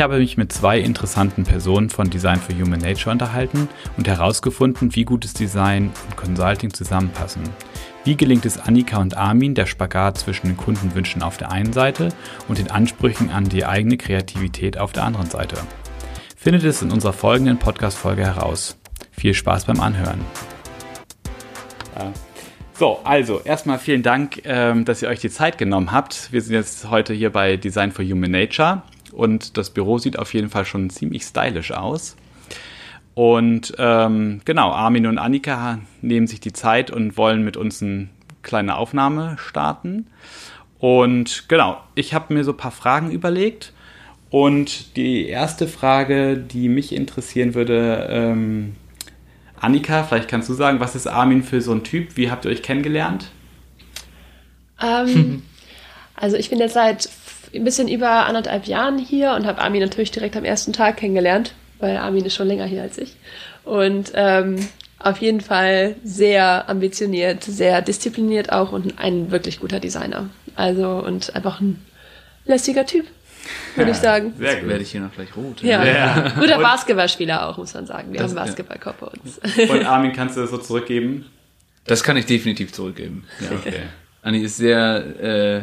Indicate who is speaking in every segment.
Speaker 1: Ich habe mich mit zwei interessanten Personen von Design for Human Nature unterhalten und herausgefunden, wie gutes Design und Consulting zusammenpassen. Wie gelingt es Annika und Armin, der Spagat zwischen den Kundenwünschen auf der einen Seite und den Ansprüchen an die eigene Kreativität auf der anderen Seite? Findet es in unserer folgenden Podcast-Folge heraus. Viel Spaß beim Anhören. So, also erstmal vielen Dank, ähm, dass ihr euch die Zeit genommen habt. Wir sind jetzt heute hier bei Design for Human Nature und das Büro sieht auf jeden Fall schon ziemlich stylisch aus. Und ähm, genau, Armin und Annika nehmen sich die Zeit und wollen mit uns eine kleine Aufnahme starten. Und genau, ich habe mir so ein paar Fragen überlegt. Und die erste Frage, die mich interessieren würde, ähm, Annika, vielleicht kannst du sagen, was ist Armin für so ein Typ? Wie habt ihr euch kennengelernt?
Speaker 2: Ähm, also ich bin jetzt seit ein bisschen über anderthalb Jahren hier und habe Armin natürlich direkt am ersten Tag kennengelernt, weil Armin ist schon länger hier als ich. Und ähm, auf jeden Fall sehr ambitioniert, sehr diszipliniert auch und ein wirklich guter Designer. Also und einfach ein lässiger Typ, würde ja, ich sagen.
Speaker 3: Sehr gut. Werde ich hier noch gleich rot.
Speaker 2: Ja, ja. guter und Basketballspieler auch, muss man sagen. Wir haben Basketballkorb bei uns.
Speaker 1: Und Armin, kannst du das so zurückgeben?
Speaker 3: Das kann ich definitiv zurückgeben. Ja. Okay. Anni ist sehr äh,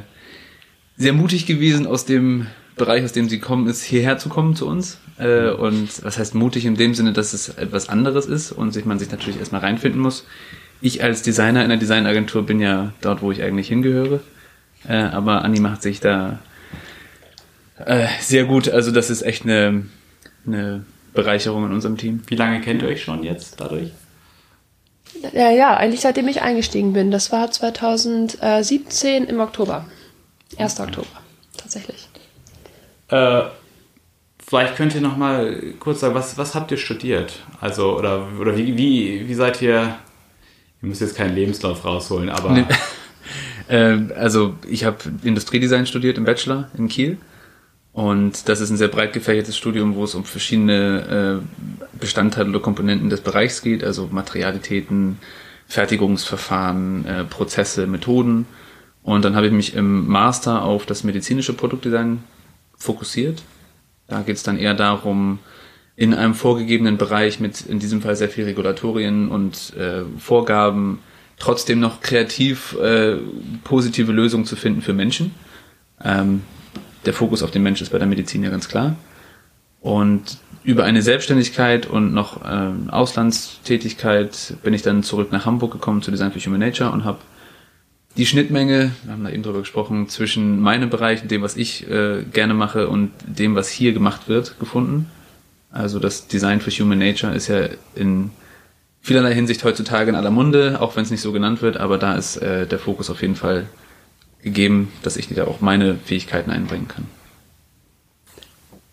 Speaker 3: sehr mutig gewesen, aus dem Bereich, aus dem sie kommen, ist hierher zu kommen zu uns. Äh, und was heißt mutig in dem Sinne, dass es etwas anderes ist und sich man sich natürlich erstmal reinfinden muss. Ich als Designer in der Designagentur bin ja dort, wo ich eigentlich hingehöre. Äh, aber Anni macht sich da äh, sehr gut. Also das ist echt eine, eine Bereicherung in unserem Team.
Speaker 1: Wie lange kennt ihr euch schon jetzt dadurch?
Speaker 2: Ja, ja, eigentlich seitdem ich eingestiegen bin. Das war 2017 im Oktober. 1. Oktober, tatsächlich.
Speaker 1: Äh, vielleicht könnt ihr noch mal kurz sagen, was, was habt ihr studiert? Also, oder, oder wie, wie, wie seid ihr, ihr müsst jetzt keinen Lebenslauf rausholen, aber... Nee.
Speaker 3: äh, also, ich habe Industriedesign studiert im Bachelor in Kiel. Und das ist ein sehr breit gefächertes Studium, wo es um verschiedene äh, Bestandteile oder Komponenten des Bereichs geht, also Materialitäten, Fertigungsverfahren, äh, Prozesse, Methoden. Und dann habe ich mich im Master auf das medizinische Produktdesign fokussiert. Da geht es dann eher darum, in einem vorgegebenen Bereich mit in diesem Fall sehr viel Regulatorien und äh, Vorgaben trotzdem noch kreativ äh, positive Lösungen zu finden für Menschen. Ähm, der Fokus auf den Menschen ist bei der Medizin ja ganz klar. Und über eine Selbstständigkeit und noch äh, Auslandstätigkeit bin ich dann zurück nach Hamburg gekommen zu Design for Human Nature und habe die Schnittmenge, wir haben da eben drüber gesprochen, zwischen meinem Bereich, dem, was ich äh, gerne mache und dem, was hier gemacht wird, gefunden. Also das Design for Human Nature ist ja in vielerlei Hinsicht heutzutage in aller Munde, auch wenn es nicht so genannt wird, aber da ist äh, der Fokus auf jeden Fall gegeben, dass ich da auch meine Fähigkeiten einbringen kann.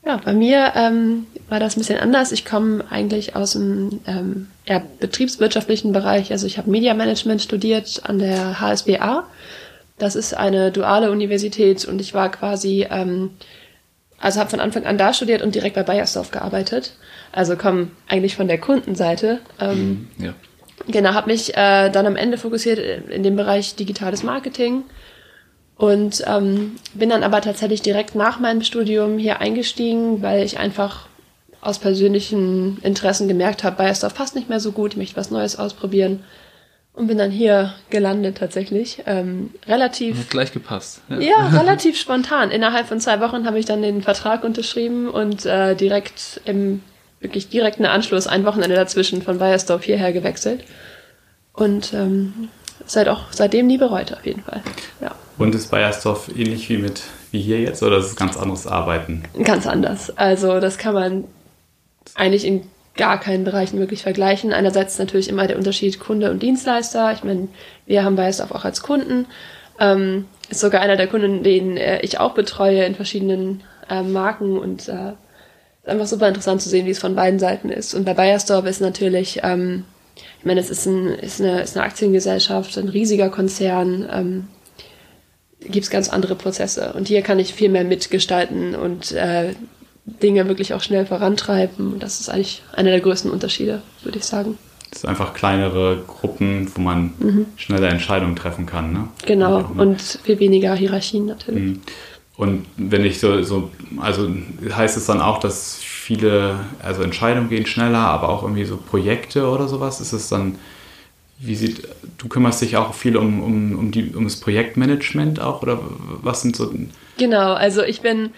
Speaker 2: Ja, bei mir ähm, war das ein bisschen anders. Ich komme eigentlich aus dem ähm, eher betriebswirtschaftlichen Bereich. Also ich habe Media Management studiert an der HSBA. Das ist eine duale Universität und ich war quasi, ähm, also habe von Anfang an da studiert und direkt bei Bayersdorf gearbeitet. Also komme eigentlich von der Kundenseite. Ähm, mhm, ja. Genau, habe mich äh, dann am Ende fokussiert in dem Bereich digitales Marketing und ähm, bin dann aber tatsächlich direkt nach meinem Studium hier eingestiegen, weil ich einfach aus persönlichen Interessen gemerkt habe, Bayersdorf passt nicht mehr so gut, ich möchte was Neues ausprobieren. Und bin dann hier gelandet tatsächlich. Ähm, relativ.
Speaker 3: Hat gleich gepasst.
Speaker 2: Ja. ja, relativ spontan. Innerhalb von zwei Wochen habe ich dann den Vertrag unterschrieben und äh, direkt im wirklich direkten Anschluss, ein Wochenende dazwischen, von Bayersdorf hierher gewechselt. Und ähm, seit auch seitdem nie bereut auf jeden Fall. Ja.
Speaker 1: Und ist Bayersdorf ähnlich wie mit wie hier jetzt oder ist es ganz anderes Arbeiten?
Speaker 2: Ganz anders. Also das kann man eigentlich in gar keinen Bereichen wirklich vergleichen. Einerseits natürlich immer der Unterschied Kunde und Dienstleister. Ich meine, wir haben Bayersdorf auch als Kunden. Ähm, ist sogar einer der Kunden, den äh, ich auch betreue in verschiedenen äh, Marken und äh, ist einfach super interessant zu sehen, wie es von beiden Seiten ist. Und bei Bayersdorf ist natürlich, ähm, ich meine, es ist, ein, ist, eine, ist eine Aktiengesellschaft, ein riesiger Konzern. Ähm, gibt es ganz andere Prozesse. Und hier kann ich viel mehr mitgestalten und äh, Dinge wirklich auch schnell vorantreiben. Und das ist eigentlich einer der größten Unterschiede, würde ich sagen.
Speaker 1: Es sind einfach kleinere Gruppen, wo man mhm. schneller Entscheidungen treffen kann. Ne?
Speaker 2: Genau, und viel weniger Hierarchien natürlich. Mhm.
Speaker 1: Und wenn ich so, so, also heißt es dann auch, dass viele, also Entscheidungen gehen schneller, aber auch irgendwie so Projekte oder sowas? Ist es dann, wie sieht, du kümmerst dich auch viel um, um, um, die, um das Projektmanagement auch oder was sind so.
Speaker 2: Genau, also ich bin,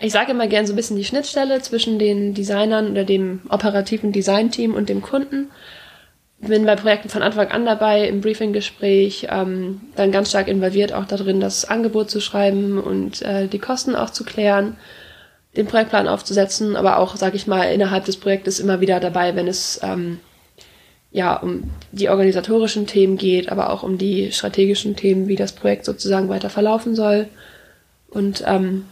Speaker 2: ich sage immer gern so ein bisschen die Schnittstelle zwischen den Designern oder dem operativen Designteam und dem Kunden bin bei Projekten von Anfang an dabei, im Briefinggespräch, ähm, dann ganz stark involviert auch darin, das Angebot zu schreiben und äh, die Kosten auch zu klären, den Projektplan aufzusetzen, aber auch, sage ich mal, innerhalb des Projektes immer wieder dabei, wenn es ähm, ja um die organisatorischen Themen geht, aber auch um die strategischen Themen, wie das Projekt sozusagen weiter verlaufen soll. Und ähm,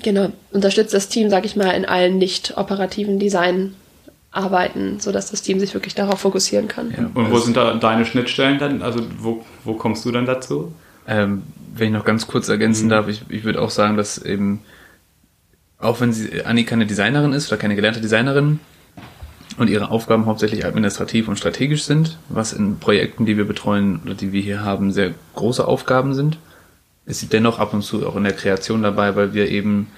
Speaker 2: genau, unterstützt das Team, sage ich mal, in allen nicht operativen Design arbeiten, sodass das Team sich wirklich darauf fokussieren kann.
Speaker 1: Ja, und wo sind da deine Schnittstellen dann? Also wo, wo kommst du dann dazu?
Speaker 3: Ähm, wenn ich noch ganz kurz ergänzen mhm. darf, ich, ich würde auch sagen, dass eben, auch wenn sie Anni keine Designerin ist oder keine gelernte Designerin und ihre Aufgaben hauptsächlich administrativ und strategisch sind, was in Projekten, die wir betreuen oder die wir hier haben, sehr große Aufgaben sind, ist sie dennoch ab und zu auch in der Kreation dabei, weil wir eben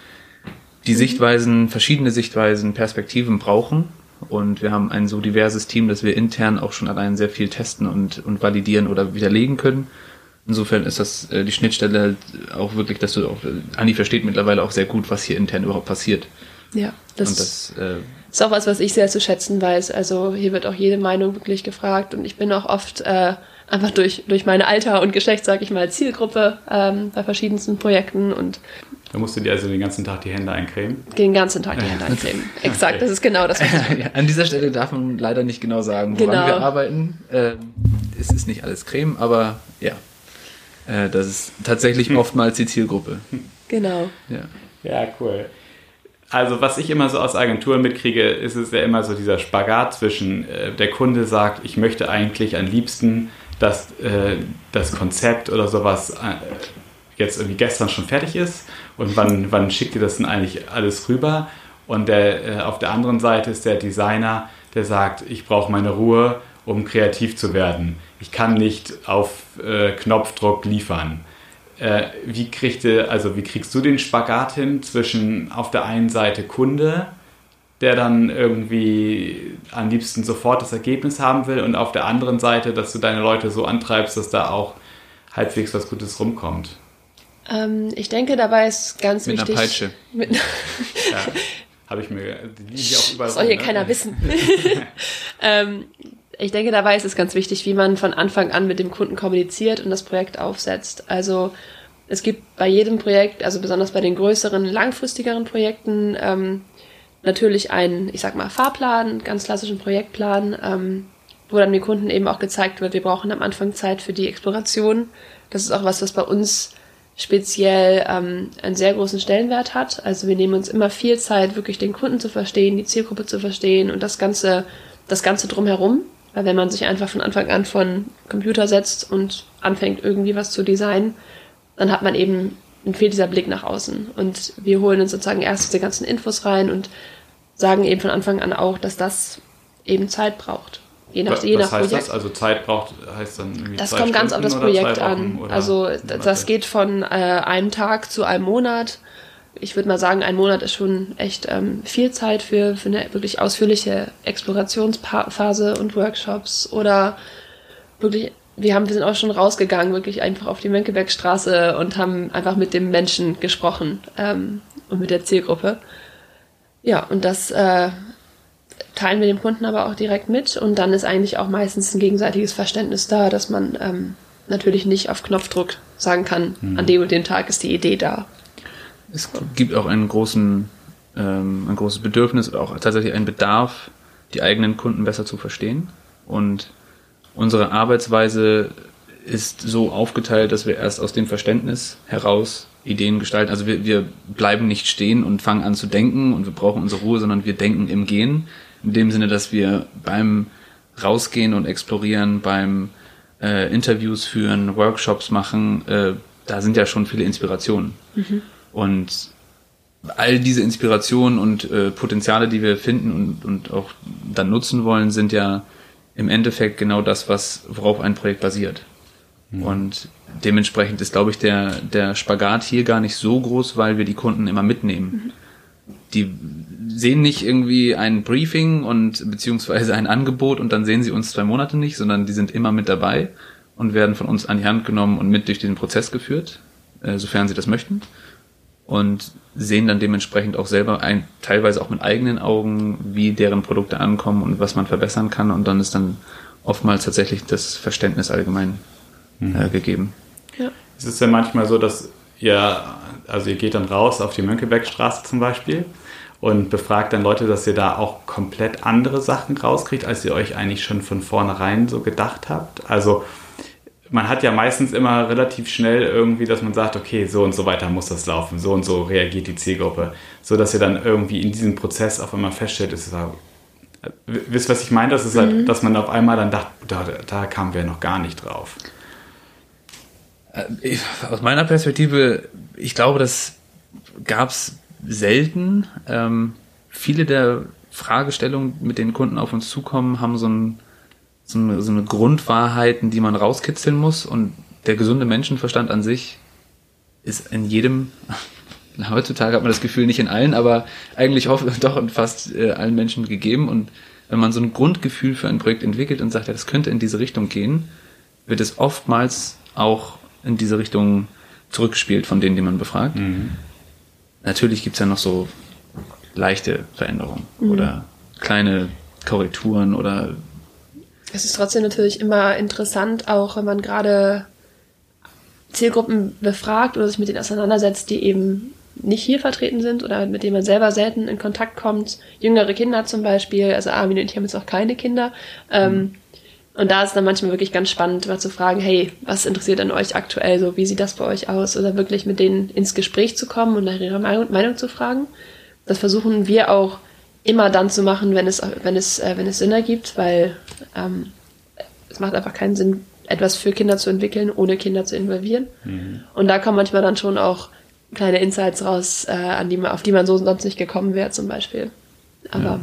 Speaker 3: die mhm. Sichtweisen, verschiedene Sichtweisen, Perspektiven brauchen und wir haben ein so diverses Team, dass wir intern auch schon allein sehr viel testen und, und validieren oder widerlegen können. Insofern ist das äh, die Schnittstelle auch wirklich, dass du auch, äh, Anni versteht mittlerweile auch sehr gut, was hier intern überhaupt passiert.
Speaker 2: Ja, das, das äh, ist auch was, was ich sehr zu schätzen weiß. Also hier wird auch jede Meinung wirklich gefragt und ich bin auch oft äh, einfach durch, durch mein Alter und Geschlecht, sage ich mal, Zielgruppe ähm, bei verschiedensten Projekten und
Speaker 1: da musst du dir also den ganzen Tag die Hände eincremen?
Speaker 2: Den ganzen Tag die Hände eincremen. Exakt, okay. das ist genau das,
Speaker 3: An dieser Stelle darf man leider nicht genau sagen, woran genau. wir arbeiten. Ähm, es ist nicht alles Creme, aber ja, äh, das ist tatsächlich oftmals die Zielgruppe.
Speaker 2: Genau.
Speaker 1: Ja. ja, cool. Also was ich immer so aus Agenturen mitkriege, ist es ja immer so dieser Spagat zwischen, äh, der Kunde sagt, ich möchte eigentlich am liebsten, dass äh, das Konzept oder sowas äh, jetzt irgendwie gestern schon fertig ist und wann, wann schickt ihr das denn eigentlich alles rüber? Und der, äh, auf der anderen Seite ist der Designer, der sagt, ich brauche meine Ruhe, um kreativ zu werden. Ich kann nicht auf äh, Knopfdruck liefern. Äh, wie, kriegt ihr, also wie kriegst du den Spagat hin zwischen auf der einen Seite Kunde, der dann irgendwie am liebsten sofort das Ergebnis haben will und auf der anderen Seite, dass du deine Leute so antreibst, dass da auch halbwegs was Gutes rumkommt?
Speaker 2: Ähm, ich denke, dabei ist ganz
Speaker 3: mit
Speaker 2: wichtig.
Speaker 3: Einer Peitsche.
Speaker 2: Mit
Speaker 1: ja, habe ich mir. Die liegen auch überall
Speaker 2: Soll hier ne? keiner wissen. ähm, ich denke, dabei ist es ganz wichtig, wie man von Anfang an mit dem Kunden kommuniziert und das Projekt aufsetzt. Also es gibt bei jedem Projekt, also besonders bei den größeren, langfristigeren Projekten, ähm, natürlich einen, ich sag mal, Fahrplan, ganz klassischen Projektplan, ähm, wo dann den Kunden eben auch gezeigt wird, wir brauchen am Anfang Zeit für die Exploration. Das ist auch was, was bei uns speziell ähm, einen sehr großen Stellenwert hat. Also wir nehmen uns immer viel Zeit, wirklich den Kunden zu verstehen, die Zielgruppe zu verstehen und das Ganze, das Ganze drumherum. Weil wenn man sich einfach von Anfang an von Computer setzt und anfängt irgendwie was zu designen, dann hat man eben, dann fehlt dieser Blick nach außen. Und wir holen uns sozusagen erst diese ganzen Infos rein und sagen eben von Anfang an auch, dass das eben Zeit braucht.
Speaker 1: Je nach, je nach heißt Projekt. das? Also Zeit braucht, heißt dann
Speaker 2: irgendwie Das kommt ganz auf das Projekt an. Also das geht von äh, einem Tag zu einem Monat. Ich würde mal sagen, ein Monat ist schon echt ähm, viel Zeit für, für eine wirklich ausführliche Explorationsphase und Workshops oder wirklich wir haben, wir sind auch schon rausgegangen, wirklich einfach auf die Mönckebergstraße und haben einfach mit dem Menschen gesprochen ähm, und mit der Zielgruppe. Ja, und das äh, teilen wir dem Kunden aber auch direkt mit und dann ist eigentlich auch meistens ein gegenseitiges Verständnis da, dass man ähm, natürlich nicht auf Knopfdruck sagen kann, mhm. an dem und dem Tag ist die Idee da.
Speaker 3: Es gibt auch einen großen, ähm, ein großes Bedürfnis auch tatsächlich einen Bedarf, die eigenen Kunden besser zu verstehen. Und unsere Arbeitsweise ist so aufgeteilt, dass wir erst aus dem Verständnis heraus Ideen gestalten. Also wir, wir bleiben nicht stehen und fangen an zu denken und wir brauchen unsere Ruhe, sondern wir denken im Gehen. In dem Sinne, dass wir beim Rausgehen und Explorieren, beim äh, Interviews führen, Workshops machen, äh, da sind ja schon viele Inspirationen. Mhm. Und all diese Inspirationen und äh, Potenziale, die wir finden und, und auch dann nutzen wollen, sind ja im Endeffekt genau das, was, worauf ein Projekt basiert. Mhm. Und dementsprechend ist, glaube ich, der, der Spagat hier gar nicht so groß, weil wir die Kunden immer mitnehmen. Mhm. Die sehen nicht irgendwie ein Briefing und beziehungsweise ein Angebot und dann sehen sie uns zwei Monate nicht, sondern die sind immer mit dabei und werden von uns an die Hand genommen und mit durch den Prozess geführt, äh, sofern sie das möchten. Und sehen dann dementsprechend auch selber ein, teilweise auch mit eigenen Augen, wie deren Produkte ankommen und was man verbessern kann. Und dann ist dann oftmals tatsächlich das Verständnis allgemein mhm. äh, gegeben.
Speaker 1: Ja. Es ist ja manchmal so, dass ihr, also ihr geht dann raus auf die Mönckebergstraße zum Beispiel und befragt dann Leute, dass ihr da auch komplett andere Sachen rauskriegt, als ihr euch eigentlich schon von vornherein so gedacht habt. Also man hat ja meistens immer relativ schnell irgendwie, dass man sagt, okay, so und so weiter muss das laufen, so und so reagiert die Zielgruppe, so dass ihr dann irgendwie in diesem Prozess auf einmal feststellt, ist es halt, wisst was ich meine? Das ist halt, mhm. dass man auf einmal dann dachte, da, da kamen wir noch gar nicht drauf.
Speaker 3: Äh, aus meiner Perspektive, ich glaube, das gab es selten. Ähm, viele der Fragestellungen, mit denen Kunden auf uns zukommen, haben so, ein, so, eine, so eine Grundwahrheiten, die man rauskitzeln muss. Und der gesunde Menschenverstand an sich ist in jedem, heutzutage hat man das Gefühl nicht in allen, aber eigentlich oft, doch in fast äh, allen Menschen gegeben. Und wenn man so ein Grundgefühl für ein Projekt entwickelt und sagt, ja, das könnte in diese Richtung gehen, wird es oftmals auch in diese Richtung zurückspielt von denen, die man befragt. Mhm. Natürlich gibt's ja noch so leichte Veränderungen mhm. oder kleine Korrekturen oder.
Speaker 2: Es ist trotzdem natürlich immer interessant, auch wenn man gerade Zielgruppen befragt oder sich mit denen auseinandersetzt, die eben nicht hier vertreten sind oder mit denen man selber selten in Kontakt kommt. Jüngere Kinder zum Beispiel, also Armin und ich haben jetzt auch keine Kinder. Ähm, mhm. Und da ist dann manchmal wirklich ganz spannend, mal zu fragen, hey, was interessiert an euch aktuell so? Wie sieht das bei euch aus? Oder wirklich mit denen ins Gespräch zu kommen und nach ihrer Meinung, Meinung zu fragen. Das versuchen wir auch immer dann zu machen, wenn es, wenn es, äh, wenn es Sinn ergibt, weil ähm, es macht einfach keinen Sinn, etwas für Kinder zu entwickeln, ohne Kinder zu involvieren. Mhm. Und da kommen manchmal dann schon auch kleine Insights raus, äh, an die man, auf die man so sonst nicht gekommen wäre, zum Beispiel. Aber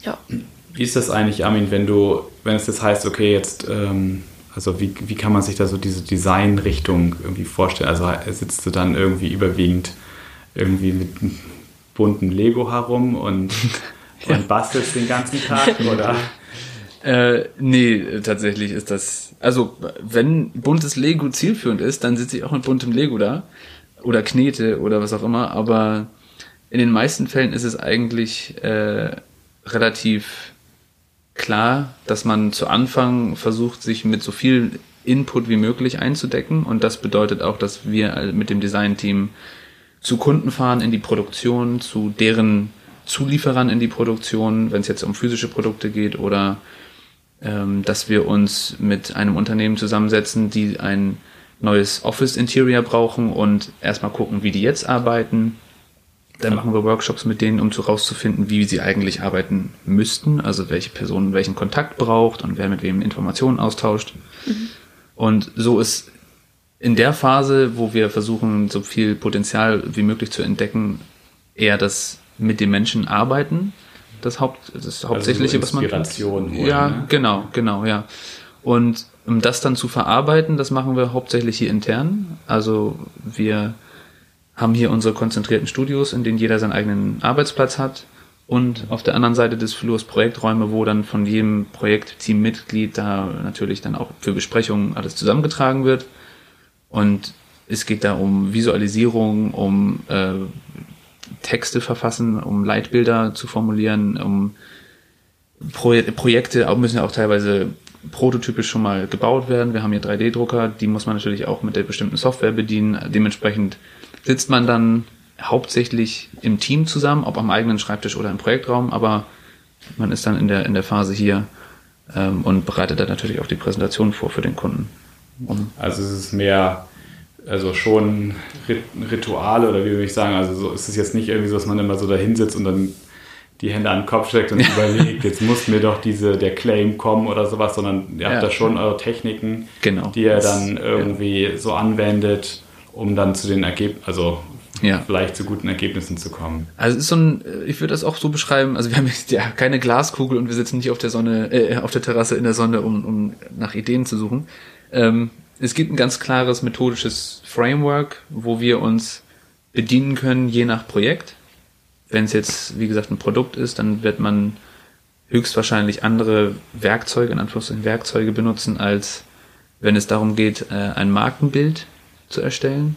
Speaker 1: ja. ja. Wie ist das eigentlich, Armin, wenn du, wenn es jetzt heißt, okay, jetzt, ähm, also wie, wie kann man sich da so diese Designrichtung irgendwie vorstellen? Also sitzt du dann irgendwie überwiegend irgendwie mit bunten Lego herum und, ja. und bastelst den ganzen Tag, oder?
Speaker 3: Äh, nee, tatsächlich ist das. Also, wenn buntes Lego zielführend ist, dann sitze ich auch mit buntem Lego da. Oder knete oder was auch immer. Aber in den meisten Fällen ist es eigentlich äh, relativ klar, dass man zu Anfang versucht, sich mit so viel Input wie möglich einzudecken. Und das bedeutet auch, dass wir mit dem Design-Team zu Kunden fahren in die Produktion, zu deren Zulieferern in die Produktion, wenn es jetzt um physische Produkte geht oder ähm, dass wir uns mit einem Unternehmen zusammensetzen, die ein neues Office Interior brauchen und erstmal gucken, wie die jetzt arbeiten, dann machen wir Workshops mit denen, um zu rauszufinden, wie sie eigentlich arbeiten müssten, also welche Person welchen Kontakt braucht und wer mit wem Informationen austauscht. Mhm. Und so ist in der Phase, wo wir versuchen, so viel Potenzial wie möglich zu entdecken, eher das mit den Menschen arbeiten, das Haupt, das Hauptsächliche,
Speaker 1: also so
Speaker 3: was
Speaker 1: man. Holen,
Speaker 3: ja, ne? genau, genau, ja. Und um das dann zu verarbeiten, das machen wir hauptsächlich hier intern. Also wir haben hier unsere konzentrierten Studios, in denen jeder seinen eigenen Arbeitsplatz hat. Und auf der anderen Seite des Flurs Projekträume, wo dann von jedem Projektteammitglied da natürlich dann auch für Besprechungen alles zusammengetragen wird. Und es geht da um Visualisierung, um äh, Texte verfassen, um Leitbilder zu formulieren, um Pro Projekte müssen ja auch teilweise prototypisch schon mal gebaut werden. Wir haben hier 3D-Drucker, die muss man natürlich auch mit der bestimmten Software bedienen. Dementsprechend sitzt man dann hauptsächlich im Team zusammen, ob am eigenen Schreibtisch oder im Projektraum, aber man ist dann in der, in der Phase hier ähm, und bereitet dann natürlich auch die Präsentation vor für den Kunden.
Speaker 1: Also es ist mehr, also schon Rituale oder wie würde ich sagen, also so ist es jetzt nicht irgendwie so, dass man immer so da sitzt und dann die Hände an den Kopf steckt und überlegt, jetzt muss mir doch diese, der Claim kommen oder sowas, sondern ihr habt ja. da schon eure Techniken,
Speaker 3: genau.
Speaker 1: die ihr dann irgendwie ja. so anwendet um dann zu den Ergebnissen, also ja. vielleicht zu guten Ergebnissen zu kommen.
Speaker 3: Also es ist so ein, ich würde das auch so beschreiben, also wir haben jetzt ja keine Glaskugel und wir sitzen nicht auf der Sonne, äh, auf der Terrasse in der Sonne, um, um nach Ideen zu suchen. Ähm, es gibt ein ganz klares methodisches Framework, wo wir uns bedienen können, je nach Projekt. Wenn es jetzt, wie gesagt, ein Produkt ist, dann wird man höchstwahrscheinlich andere Werkzeuge, in Anführungszeichen Werkzeuge benutzen, als wenn es darum geht, äh, ein Markenbild zu erstellen.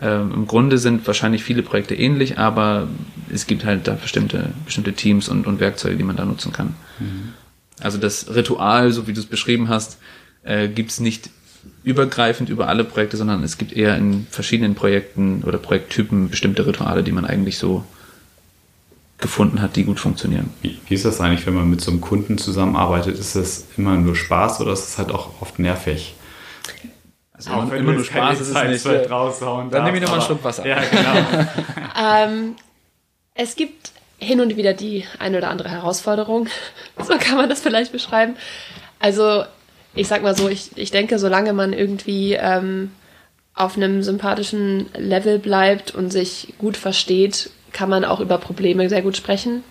Speaker 3: Ähm, Im Grunde sind wahrscheinlich viele Projekte ähnlich, aber es gibt halt da bestimmte, bestimmte Teams und, und Werkzeuge, die man da nutzen kann. Mhm. Also das Ritual, so wie du es beschrieben hast, äh, gibt es nicht übergreifend über alle Projekte, sondern es gibt eher in verschiedenen Projekten oder Projekttypen bestimmte Rituale, die man eigentlich so gefunden hat, die gut funktionieren.
Speaker 1: Wie, wie ist das eigentlich, wenn man mit so einem Kunden zusammenarbeitet? Ist das immer nur Spaß oder ist es halt auch oft nervig?
Speaker 3: Also auch wenn immer nur Spaß ist es nicht. Raushauen
Speaker 2: Dann nehme ich nochmal einen Schluck Wasser. Ja, genau. ähm, es gibt hin und wieder die eine oder andere Herausforderung. So kann man das vielleicht beschreiben. Also ich sag mal so, ich, ich denke, solange man irgendwie ähm, auf einem sympathischen Level bleibt und sich gut versteht, kann man auch über Probleme sehr gut sprechen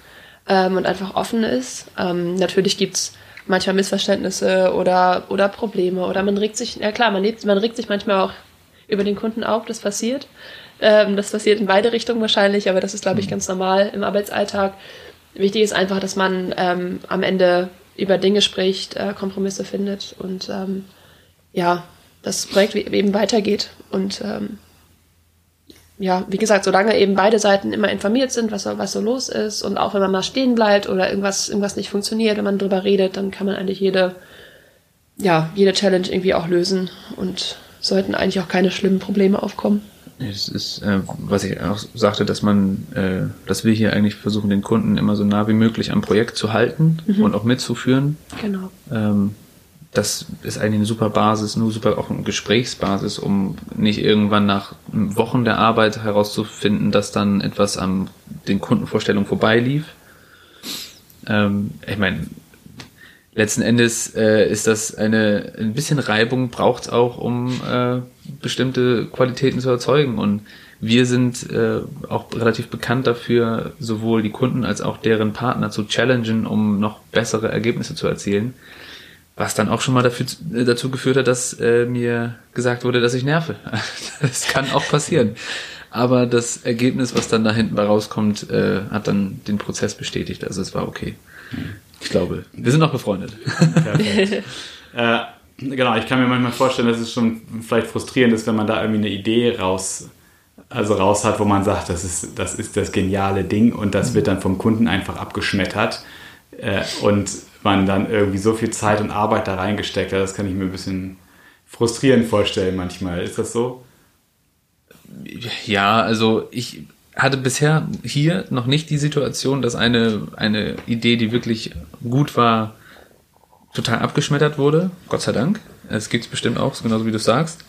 Speaker 2: ähm, und einfach offen ist. Ähm, natürlich gibt's manchmal Missverständnisse oder, oder Probleme oder man regt sich, ja klar, man, lebt, man regt sich manchmal auch über den Kunden auf, das passiert. Ähm, das passiert in beide Richtungen wahrscheinlich, aber das ist, glaube ich, mhm. ganz normal im Arbeitsalltag. Wichtig ist einfach, dass man ähm, am Ende über Dinge spricht, äh, Kompromisse findet und ähm, ja, das Projekt eben weitergeht. Und ähm, ja, wie gesagt, solange eben beide Seiten immer informiert sind, was, was so los ist und auch wenn man mal stehen bleibt oder irgendwas, irgendwas nicht funktioniert, wenn man drüber redet, dann kann man eigentlich jede, ja, jede Challenge irgendwie auch lösen und sollten eigentlich auch keine schlimmen Probleme aufkommen.
Speaker 3: Das ist, äh, was ich auch sagte, dass man, äh, dass wir hier eigentlich versuchen, den Kunden immer so nah wie möglich am Projekt zu halten mhm. und auch mitzuführen.
Speaker 2: Genau.
Speaker 3: Ähm, das ist eigentlich eine super Basis, nur super auch eine Gesprächsbasis, um nicht irgendwann nach Wochen der Arbeit herauszufinden, dass dann etwas an den Kundenvorstellungen vorbeilief. Ähm, ich meine, letzten Endes äh, ist das eine ein bisschen Reibung braucht es auch, um äh, bestimmte Qualitäten zu erzeugen. Und wir sind äh, auch relativ bekannt dafür, sowohl die Kunden als auch deren Partner zu challengen, um noch bessere Ergebnisse zu erzielen. Was dann auch schon mal dafür, dazu geführt hat, dass äh, mir gesagt wurde, dass ich nerve. das kann auch passieren. Aber das Ergebnis, was dann da hinten rauskommt, äh, hat dann den Prozess bestätigt. Also es war okay. Ich glaube, wir sind noch befreundet.
Speaker 1: Perfekt. äh, genau, ich kann mir manchmal vorstellen, dass es schon vielleicht frustrierend ist, wenn man da irgendwie eine Idee raus, also raus hat, wo man sagt, das ist das, ist das geniale Ding und das wird dann vom Kunden einfach abgeschmettert. Äh, und man dann irgendwie so viel Zeit und Arbeit da reingesteckt hat. Das kann ich mir ein bisschen frustrierend vorstellen manchmal. Ist das so?
Speaker 3: Ja, also ich hatte bisher hier noch nicht die Situation, dass eine, eine Idee, die wirklich gut war, total abgeschmettert wurde. Gott sei Dank. Es gibt es bestimmt auch, genauso wie du sagst.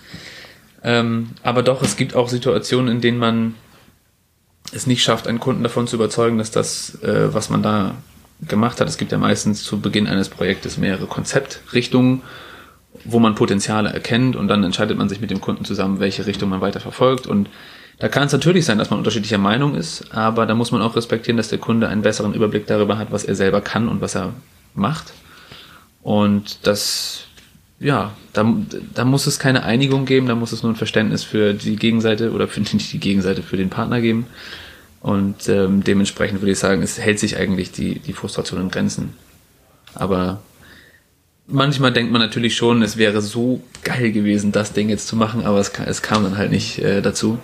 Speaker 3: Ähm, aber doch, es gibt auch Situationen, in denen man es nicht schafft, einen Kunden davon zu überzeugen, dass das, äh, was man da gemacht hat, es gibt ja meistens zu Beginn eines Projektes mehrere Konzeptrichtungen, wo man Potenziale erkennt und dann entscheidet man sich mit dem Kunden zusammen, welche Richtung man weiter verfolgt und da kann es natürlich sein, dass man unterschiedlicher Meinung ist, aber da muss man auch respektieren, dass der Kunde einen besseren Überblick darüber hat, was er selber kann und was er macht. Und das, ja, da, da muss es keine Einigung geben, da muss es nur ein Verständnis für die Gegenseite oder für nicht die Gegenseite, für den Partner geben. Und ähm, dementsprechend würde ich sagen, es hält sich eigentlich die, die Frustration in Grenzen. Aber manchmal denkt man natürlich schon, es wäre so geil gewesen, das Ding jetzt zu machen, aber es, es kam dann halt nicht äh, dazu.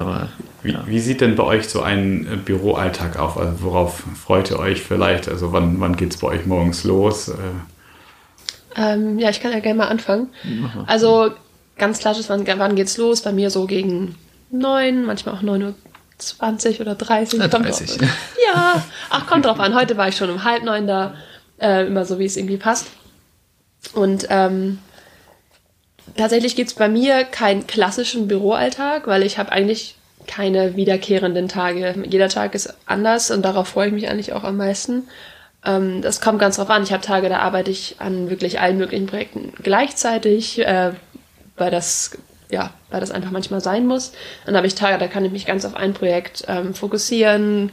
Speaker 1: Aber wie, ja. wie, sieht denn bei euch so ein äh, Büroalltag auf? Also worauf freut ihr euch vielleicht? Also wann, wann geht es bei euch morgens los? Äh,
Speaker 2: ähm, ja, ich kann ja gerne mal anfangen. Also ganz klassisch, wann, wann geht's los? Bei mir so gegen neun, manchmal auch neun Uhr 20 oder 30.
Speaker 3: Ja, 30.
Speaker 2: ja, ach, kommt drauf an. Heute war ich schon um halb neun da, äh, immer so, wie es irgendwie passt. Und ähm, tatsächlich gibt es bei mir keinen klassischen Büroalltag, weil ich habe eigentlich keine wiederkehrenden Tage. Jeder Tag ist anders und darauf freue ich mich eigentlich auch am meisten. Ähm, das kommt ganz drauf an. Ich habe Tage, da arbeite ich an wirklich allen möglichen Projekten gleichzeitig, äh, weil das ja, weil das einfach manchmal sein muss. Dann habe ich Tage, da kann ich mich ganz auf ein Projekt ähm, fokussieren,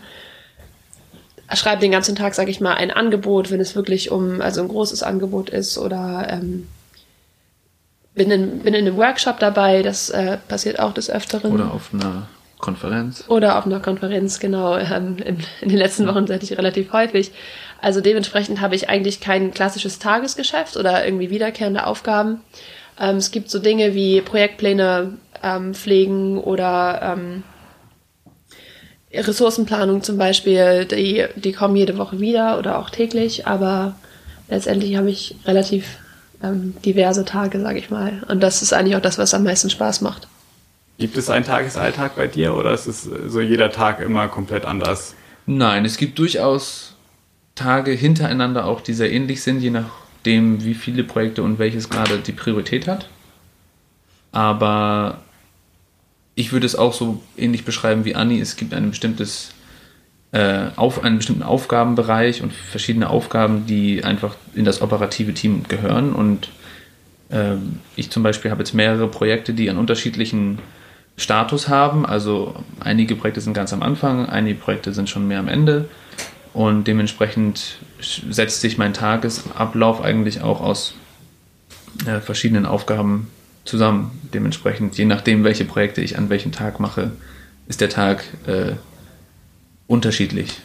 Speaker 2: schreibe den ganzen Tag, sage ich mal, ein Angebot, wenn es wirklich um also ein großes Angebot ist oder ähm, bin in, bin in einem Workshop dabei, das äh, passiert auch des Öfteren.
Speaker 3: Oder auf einer Konferenz.
Speaker 2: Oder auf einer Konferenz, genau. Ähm, in, in, den letzten Wochen seit ich relativ häufig. Also dementsprechend habe ich eigentlich kein klassisches Tagesgeschäft oder irgendwie wiederkehrende Aufgaben. Ähm, es gibt so Dinge wie Projektpläne ähm, pflegen oder ähm, Ressourcenplanung zum Beispiel, die, die kommen jede Woche wieder oder auch täglich, aber letztendlich habe ich relativ ähm, diverse Tage, sage ich mal. Und das ist eigentlich auch das, was am meisten Spaß macht.
Speaker 1: Gibt es einen Tagesalltag bei dir oder ist es so jeder Tag immer komplett anders?
Speaker 3: Nein, es gibt durchaus Tage hintereinander auch, die sehr ähnlich sind, je nachdem, wie viele Projekte und welches gerade die Priorität hat. Aber ich würde es auch so ähnlich beschreiben wie Anni. Es gibt ein bestimmtes äh, auf einen bestimmten Aufgabenbereich und verschiedene Aufgaben, die einfach in das operative Team gehören. Und äh, ich zum Beispiel habe jetzt mehrere Projekte, die an unterschiedlichen Status haben. Also einige Projekte sind ganz am Anfang, einige Projekte sind schon mehr am Ende. Und dementsprechend setzt sich mein Tagesablauf eigentlich auch aus äh, verschiedenen Aufgaben zusammen. Dementsprechend, je nachdem, welche Projekte ich an welchem Tag mache, ist der Tag äh, unterschiedlich.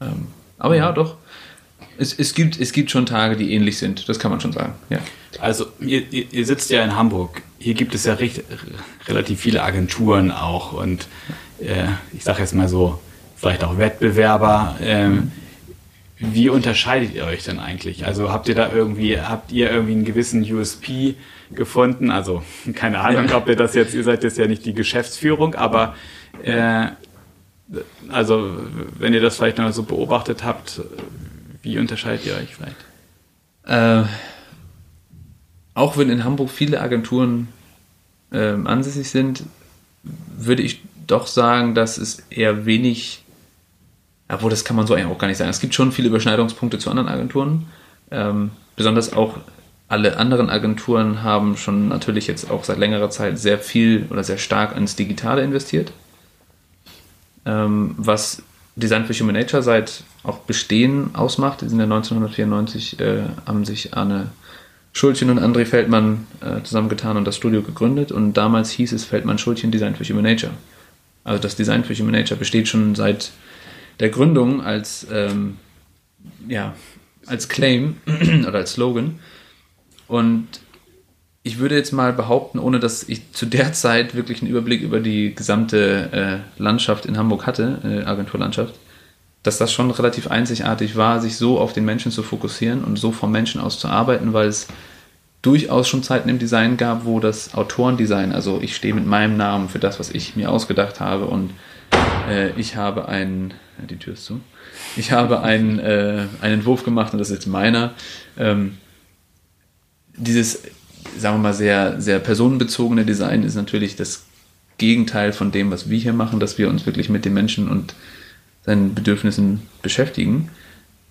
Speaker 3: Ähm, aber ja, doch. Es, es, gibt, es gibt schon Tage, die ähnlich sind, das kann man schon sagen. Ja.
Speaker 1: Also, ihr, ihr sitzt ja in Hamburg. Hier gibt es ja recht, relativ viele Agenturen auch und äh, ich sage jetzt mal so, vielleicht auch Wettbewerber. Ähm, wie unterscheidet ihr euch denn eigentlich? Also habt ihr da irgendwie, habt ihr irgendwie einen gewissen USP gefunden? Also keine Ahnung, ob ihr das jetzt, ihr seid jetzt ja nicht die Geschäftsführung, aber äh, also wenn ihr das vielleicht noch so beobachtet habt, wie unterscheidet ihr euch vielleicht?
Speaker 3: Äh, auch wenn in Hamburg viele Agenturen äh, ansässig sind, würde ich doch sagen, dass es eher wenig, obwohl das kann man so eigentlich auch gar nicht sagen. Es gibt schon viele Überschneidungspunkte zu anderen Agenturen. Ähm, besonders auch alle anderen Agenturen haben schon natürlich jetzt auch seit längerer Zeit sehr viel oder sehr stark ins Digitale investiert. Ähm, was Design for Human Nature seit auch Bestehen ausmacht. Die sind ja 1994, äh, haben sich Arne Schulchen und André Feldmann äh, zusammengetan und das Studio gegründet. Und damals hieß es Feldmann Schulchen Design for Human Nature. Also das Design for Human Nature besteht schon seit der Gründung als, ähm, ja, als Claim oder als Slogan. Und ich würde jetzt mal behaupten, ohne dass ich zu der Zeit wirklich einen Überblick über die gesamte äh, Landschaft in Hamburg hatte, äh, Agenturlandschaft, dass das schon relativ einzigartig war, sich so auf den Menschen zu fokussieren und so vom Menschen aus zu arbeiten, weil es durchaus schon Zeiten im Design gab, wo das Autorendesign, also ich stehe mit meinem Namen für das, was ich mir ausgedacht habe und äh, ich habe einen, ja, die Tür ist zu, ich habe einen, äh, einen Entwurf gemacht und das ist jetzt meiner. Ähm, dieses sagen wir mal, sehr, sehr personenbezogene Design ist natürlich das Gegenteil von dem, was wir hier machen, dass wir uns wirklich mit den Menschen und seinen Bedürfnissen beschäftigen.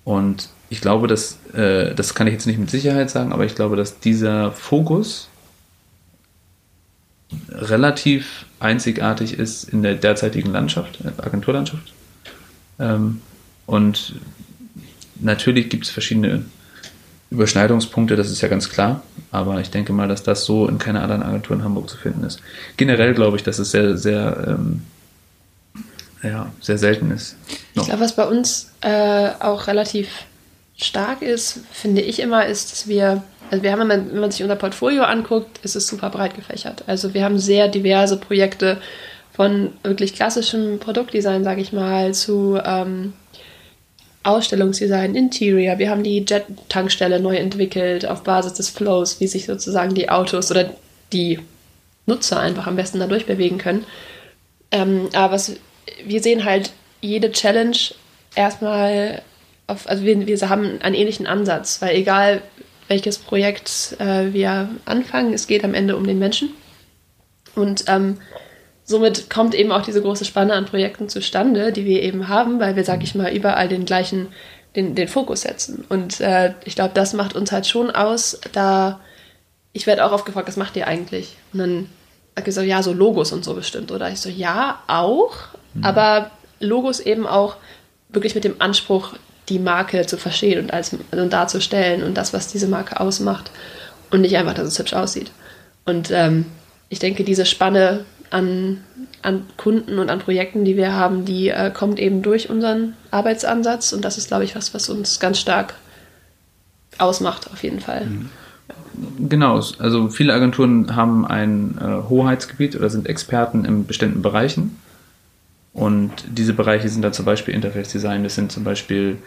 Speaker 3: Und ich glaube, dass, äh, das kann ich jetzt nicht mit Sicherheit sagen, aber ich glaube, dass dieser Fokus relativ einzigartig ist in der derzeitigen Landschaft, äh, Agenturlandschaft. Ähm, und natürlich gibt es verschiedene Überschneidungspunkte, das ist ja ganz klar. Aber ich denke mal, dass das so in keiner anderen Agentur in Hamburg zu finden ist. Generell glaube ich, dass es sehr, sehr, ähm, ja, sehr selten ist.
Speaker 2: Noch. Ich glaube, was bei uns äh, auch relativ stark ist, finde ich immer, ist, dass wir, also wir haben, wenn man, wenn man sich unser Portfolio anguckt, ist es super breit gefächert. Also wir haben sehr diverse Projekte von wirklich klassischem Produktdesign, sage ich mal, zu ähm, Ausstellungsdesign, Interior. Wir haben die Jet-Tankstelle neu entwickelt auf Basis des Flows, wie sich sozusagen die Autos oder die Nutzer einfach am besten dadurch bewegen können. Ähm, aber was, wir sehen halt jede Challenge erstmal auf, also wir, wir haben einen ähnlichen Ansatz, weil egal welches Projekt äh, wir anfangen, es geht am Ende um den Menschen. Und ähm, somit kommt eben auch diese große Spanne an Projekten zustande, die wir eben haben, weil wir, sag ich mal, überall den gleichen, den, den Fokus setzen. Und äh, ich glaube, das macht uns halt schon aus, da ich werde auch oft gefragt, was macht ihr eigentlich? Und dann sage ich so, ja, so Logos und so bestimmt. Oder ich so, ja, auch, mhm. aber Logos eben auch wirklich mit dem Anspruch, die Marke zu verstehen und als also darzustellen und das, was diese Marke ausmacht. und nicht einfach, dass es hübsch aussieht. Und ähm, ich denke, diese Spanne an, an Kunden und an Projekten, die wir haben, die äh, kommt eben durch unseren Arbeitsansatz und das ist, glaube ich, was, was uns ganz stark ausmacht, auf jeden Fall. Mhm.
Speaker 3: Genau, also viele Agenturen haben ein äh, Hoheitsgebiet oder sind Experten in bestimmten Bereichen. Und diese Bereiche sind dann zum Beispiel Interface Design, das sind zum Beispiel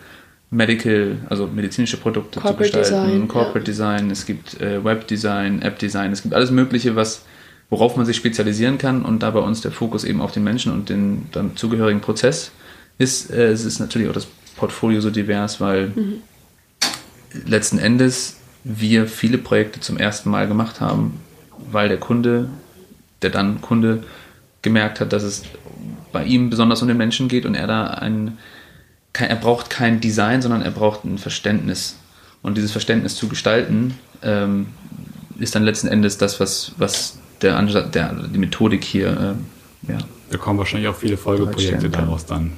Speaker 3: Medical, also medizinische Produkte
Speaker 2: Corporate zu gestalten, Design,
Speaker 3: Corporate ja. Design, es gibt äh, Web Design, App Design, es gibt alles Mögliche, was, worauf man sich spezialisieren kann und da bei uns der Fokus eben auf den Menschen und den dann zugehörigen Prozess ist. Äh, es ist natürlich auch das Portfolio so divers, weil mhm. letzten Endes wir viele Projekte zum ersten Mal gemacht haben, weil der Kunde, der dann Kunde gemerkt hat, dass es bei ihm besonders um den Menschen geht und er da ein, er braucht kein Design, sondern er braucht ein Verständnis. Und dieses Verständnis zu gestalten, ähm, ist dann letzten Endes das, was, was der, der die Methodik hier, äh, ja.
Speaker 1: Da kommen wahrscheinlich auch viele Folgeprojekte daraus dann.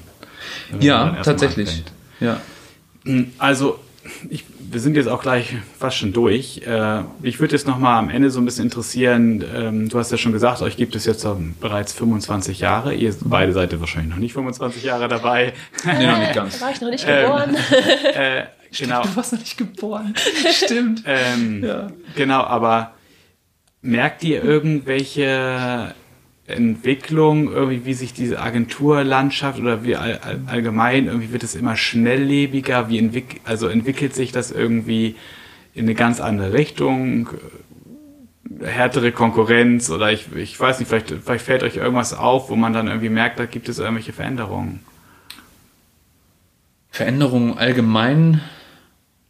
Speaker 3: Ja, dann tatsächlich. Ja.
Speaker 1: Also ich, wir sind jetzt auch gleich fast schon durch. Äh, ich würde jetzt noch mal am Ende so ein bisschen interessieren. Ähm, du hast ja schon gesagt, euch gibt es jetzt bereits 25 Jahre. Ihr beide seid wahrscheinlich noch nicht 25 Jahre dabei.
Speaker 3: nee, noch nicht ganz.
Speaker 2: Da war ich noch nicht geboren. Ähm,
Speaker 3: äh, genau. Du warst noch nicht geboren. Stimmt.
Speaker 1: Ähm, ja. Genau, aber merkt ihr irgendwelche Entwicklung, irgendwie wie sich diese Agenturlandschaft oder wie all, all, allgemein, irgendwie wird es immer schnelllebiger, wie entwick also entwickelt sich das irgendwie in eine ganz andere Richtung, härtere Konkurrenz oder ich, ich weiß nicht, vielleicht, vielleicht fällt euch irgendwas auf, wo man dann irgendwie merkt, da gibt es irgendwelche Veränderungen.
Speaker 3: Veränderungen allgemein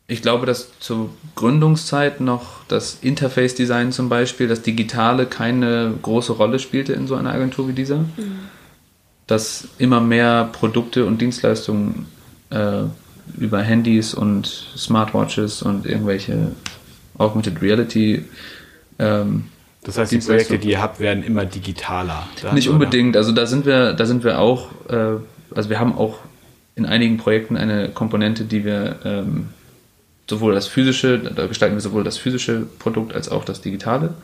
Speaker 3: ich glaube, dass zur Gründungszeit noch das Interface-Design zum Beispiel, das Digitale keine große Rolle spielte in so einer Agentur wie dieser. Mhm. Dass immer mehr Produkte und Dienstleistungen äh, über Handys und Smartwatches und irgendwelche Augmented Reality ähm,
Speaker 1: das heißt, die Projekte, die ihr habt, werden immer digitaler.
Speaker 3: Dann, nicht unbedingt. Also da sind wir, da sind wir auch, äh, also wir haben auch in einigen Projekten eine Komponente, die wir ähm, sowohl das physische, da gestalten wir sowohl das physische Produkt als auch das digitale.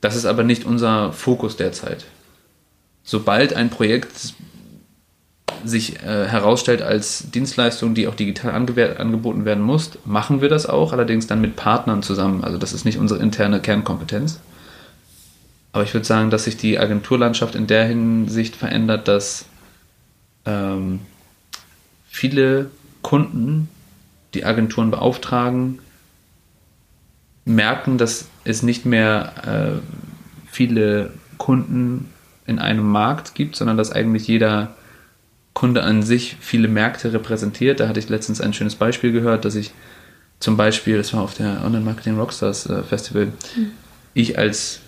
Speaker 3: Das ist aber nicht unser Fokus derzeit. Sobald ein Projekt sich äh, herausstellt als Dienstleistung, die auch digital angeboten werden muss, machen wir das auch, allerdings dann mit Partnern zusammen. Also das ist nicht unsere interne Kernkompetenz. Aber ich würde sagen, dass sich die Agenturlandschaft in der Hinsicht verändert, dass ähm, viele Kunden die Agenturen beauftragen, merken, dass es nicht mehr äh, viele Kunden in einem Markt gibt, sondern dass eigentlich jeder Kunde an sich viele Märkte repräsentiert. Da hatte ich letztens ein schönes Beispiel gehört, dass ich zum Beispiel, das war auf der Online Marketing Rockstars äh, Festival, mhm. ich als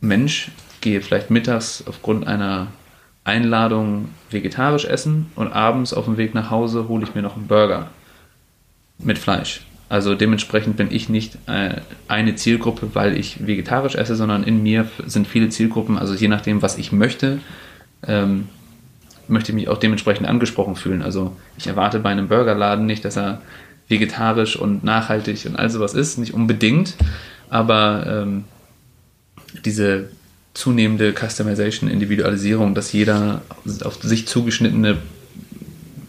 Speaker 3: Mensch gehe vielleicht mittags aufgrund einer Einladung vegetarisch essen und abends auf dem Weg nach Hause hole ich mir noch einen Burger mit Fleisch. Also dementsprechend bin ich nicht äh, eine Zielgruppe, weil ich vegetarisch esse, sondern in mir sind viele Zielgruppen. Also je nachdem, was ich möchte, ähm, möchte ich mich auch dementsprechend angesprochen fühlen. Also ich erwarte bei einem Burgerladen nicht, dass er vegetarisch und nachhaltig und all sowas ist, nicht unbedingt, aber ähm, diese zunehmende Customization, Individualisierung, dass jeder auf sich zugeschnittene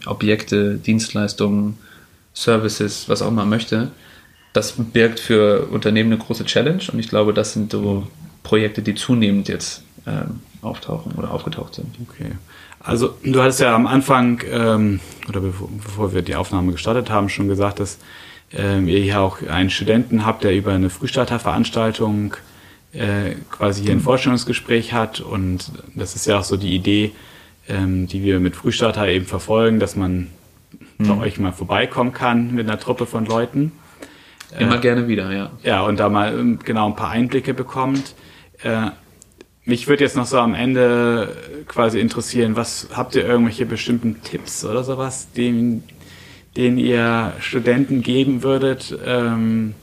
Speaker 3: Objekte, Dienstleistungen, Services, was auch immer möchte, das birgt für Unternehmen eine große Challenge und ich glaube, das sind so Projekte, die zunehmend jetzt ähm, auftauchen oder aufgetaucht sind.
Speaker 1: Okay. Also du hattest ja am Anfang ähm, oder bevor, bevor, wir die Aufnahme gestartet haben, schon gesagt, dass ähm, ihr hier auch einen Studenten habt, der über eine Frühstarterveranstaltung äh, quasi hier ein Vorstellungsgespräch hat und das ist ja auch so die Idee, ähm, die wir mit Frühstarter eben verfolgen, dass man bei mhm. euch mal vorbeikommen kann mit einer Truppe von Leuten.
Speaker 3: Immer äh, gerne wieder, ja.
Speaker 1: Ja, und da mal ähm, genau ein paar Einblicke bekommt. Äh, mich würde jetzt noch so am Ende quasi interessieren, was habt ihr irgendwelche bestimmten Tipps oder sowas, den, den ihr Studenten geben würdet? Ähm,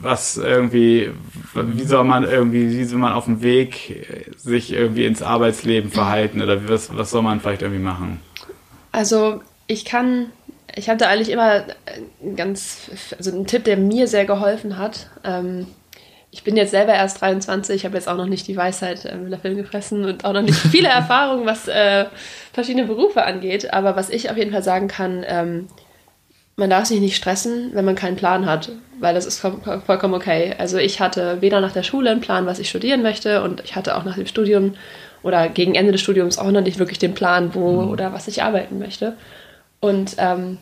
Speaker 1: was irgendwie, wie soll man irgendwie, wie soll man auf dem Weg sich irgendwie ins Arbeitsleben verhalten oder was, was soll man vielleicht irgendwie machen?
Speaker 2: Also ich kann ich hatte eigentlich immer ganz, also einen Tipp, der mir sehr geholfen hat. Ähm, ich bin jetzt selber erst 23, habe jetzt auch noch nicht die Weisheit äh, mit der Film gefressen und auch noch nicht viele Erfahrungen, was äh, verschiedene Berufe angeht. Aber was ich auf jeden Fall sagen kann, ähm, man darf sich nicht stressen, wenn man keinen Plan hat, weil das ist vollkommen okay. Also ich hatte weder nach der Schule einen Plan, was ich studieren möchte, und ich hatte auch nach dem Studium oder gegen Ende des Studiums auch noch nicht wirklich den Plan, wo mhm. oder was ich arbeiten möchte. Und ähm,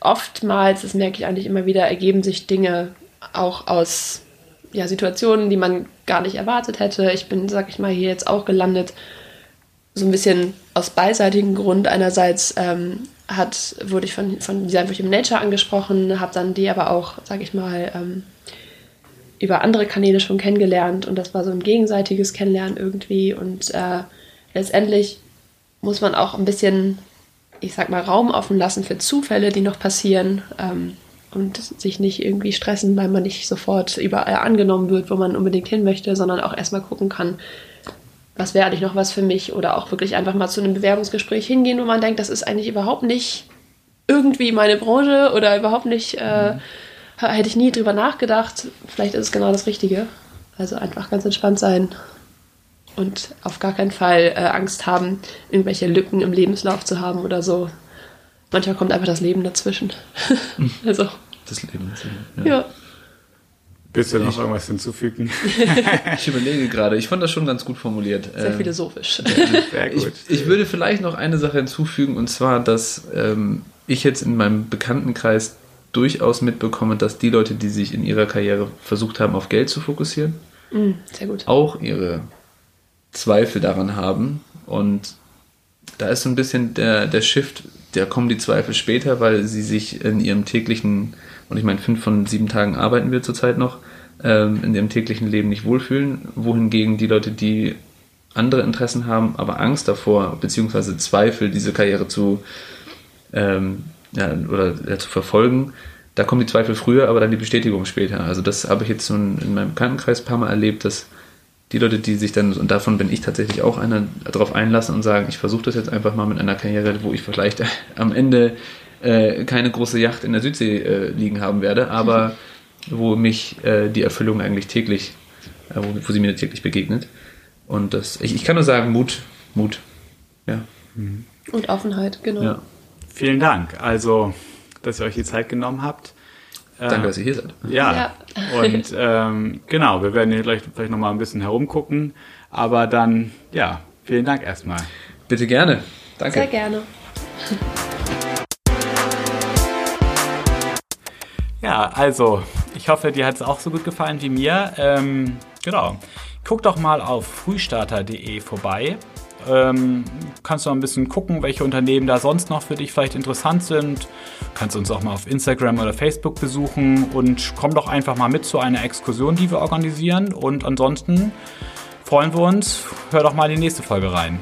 Speaker 2: oftmals, das merke ich eigentlich immer wieder, ergeben sich Dinge auch aus ja, Situationen, die man gar nicht erwartet hätte. Ich bin, sag ich mal, hier jetzt auch gelandet, so ein bisschen aus beiseitigen Grund. Einerseits ähm, hat, wurde ich von, von Design for Human Nature angesprochen, habe dann die aber auch, sag ich mal, ähm, über andere Kanäle schon kennengelernt und das war so ein gegenseitiges Kennenlernen irgendwie und äh, letztendlich muss man auch ein bisschen, ich sag mal, Raum offen lassen für Zufälle, die noch passieren. Ähm, und sich nicht irgendwie stressen, weil man nicht sofort überall angenommen wird, wo man unbedingt hin möchte, sondern auch erstmal gucken kann, was wäre eigentlich noch was für mich oder auch wirklich einfach mal zu einem Bewerbungsgespräch hingehen, wo man denkt, das ist eigentlich überhaupt nicht irgendwie meine Branche oder überhaupt nicht, äh, mhm. Hätte ich nie drüber nachgedacht. Vielleicht ist es genau das Richtige. Also einfach ganz entspannt sein und auf gar keinen Fall äh, Angst haben, irgendwelche Lücken im Lebenslauf zu haben oder so. Manchmal kommt einfach das Leben dazwischen. also.
Speaker 3: Das Leben
Speaker 2: dazwischen. Ja. ja.
Speaker 1: Willst du noch irgendwas hinzufügen?
Speaker 3: ich überlege gerade. Ich fand das schon ganz gut formuliert.
Speaker 2: Sehr ähm, philosophisch.
Speaker 3: Sehr gut. Ich, ich, würde vielleicht noch eine Sache hinzufügen, und zwar, dass ähm, ich jetzt in meinem Bekanntenkreis durchaus mitbekomme, dass die Leute, die sich in ihrer Karriere versucht haben, auf Geld zu fokussieren,
Speaker 2: mm, sehr gut.
Speaker 3: auch ihre Zweifel daran haben. Und da ist so ein bisschen der, der Shift da kommen die Zweifel später, weil sie sich in ihrem täglichen, und ich meine, fünf von sieben Tagen arbeiten wir zurzeit noch, ähm, in ihrem täglichen Leben nicht wohlfühlen, wohingegen die Leute, die andere Interessen haben, aber Angst davor, beziehungsweise Zweifel, diese Karriere zu, ähm, ja, oder ja, zu verfolgen, da kommen die Zweifel früher, aber dann die Bestätigung später. Also das habe ich jetzt so in meinem Bekanntenkreis ein paar Mal erlebt, dass die Leute, die sich dann, und davon bin ich tatsächlich auch einer, darauf einlassen und sagen, ich versuche das jetzt einfach mal mit einer Karriere, wo ich vielleicht am Ende äh, keine große Yacht in der Südsee äh, liegen haben werde, aber wo mich äh, die Erfüllung eigentlich täglich, äh, wo, wo, sie mir täglich begegnet. Und das, ich, ich kann nur sagen, Mut, Mut. Ja.
Speaker 2: Und Offenheit, genau. Ja.
Speaker 1: Vielen Dank. Also, dass ihr euch die Zeit genommen habt.
Speaker 3: Danke, dass ihr hier seid.
Speaker 1: Ja, ja. und ähm, genau, wir werden hier gleich vielleicht nochmal ein bisschen herumgucken. Aber dann, ja, vielen Dank erstmal.
Speaker 3: Bitte gerne. Danke.
Speaker 2: Sehr gerne.
Speaker 1: Ja, also, ich hoffe, dir hat es auch so gut gefallen wie mir. Ähm, genau. Guck doch mal auf frühstarter.de vorbei ähm, kannst du ein bisschen gucken, welche Unternehmen da sonst noch für dich vielleicht interessant sind. Kannst uns auch mal auf Instagram oder Facebook besuchen und komm doch einfach mal mit zu einer Exkursion, die wir organisieren. Und ansonsten freuen wir uns. Hör doch mal in die nächste Folge rein.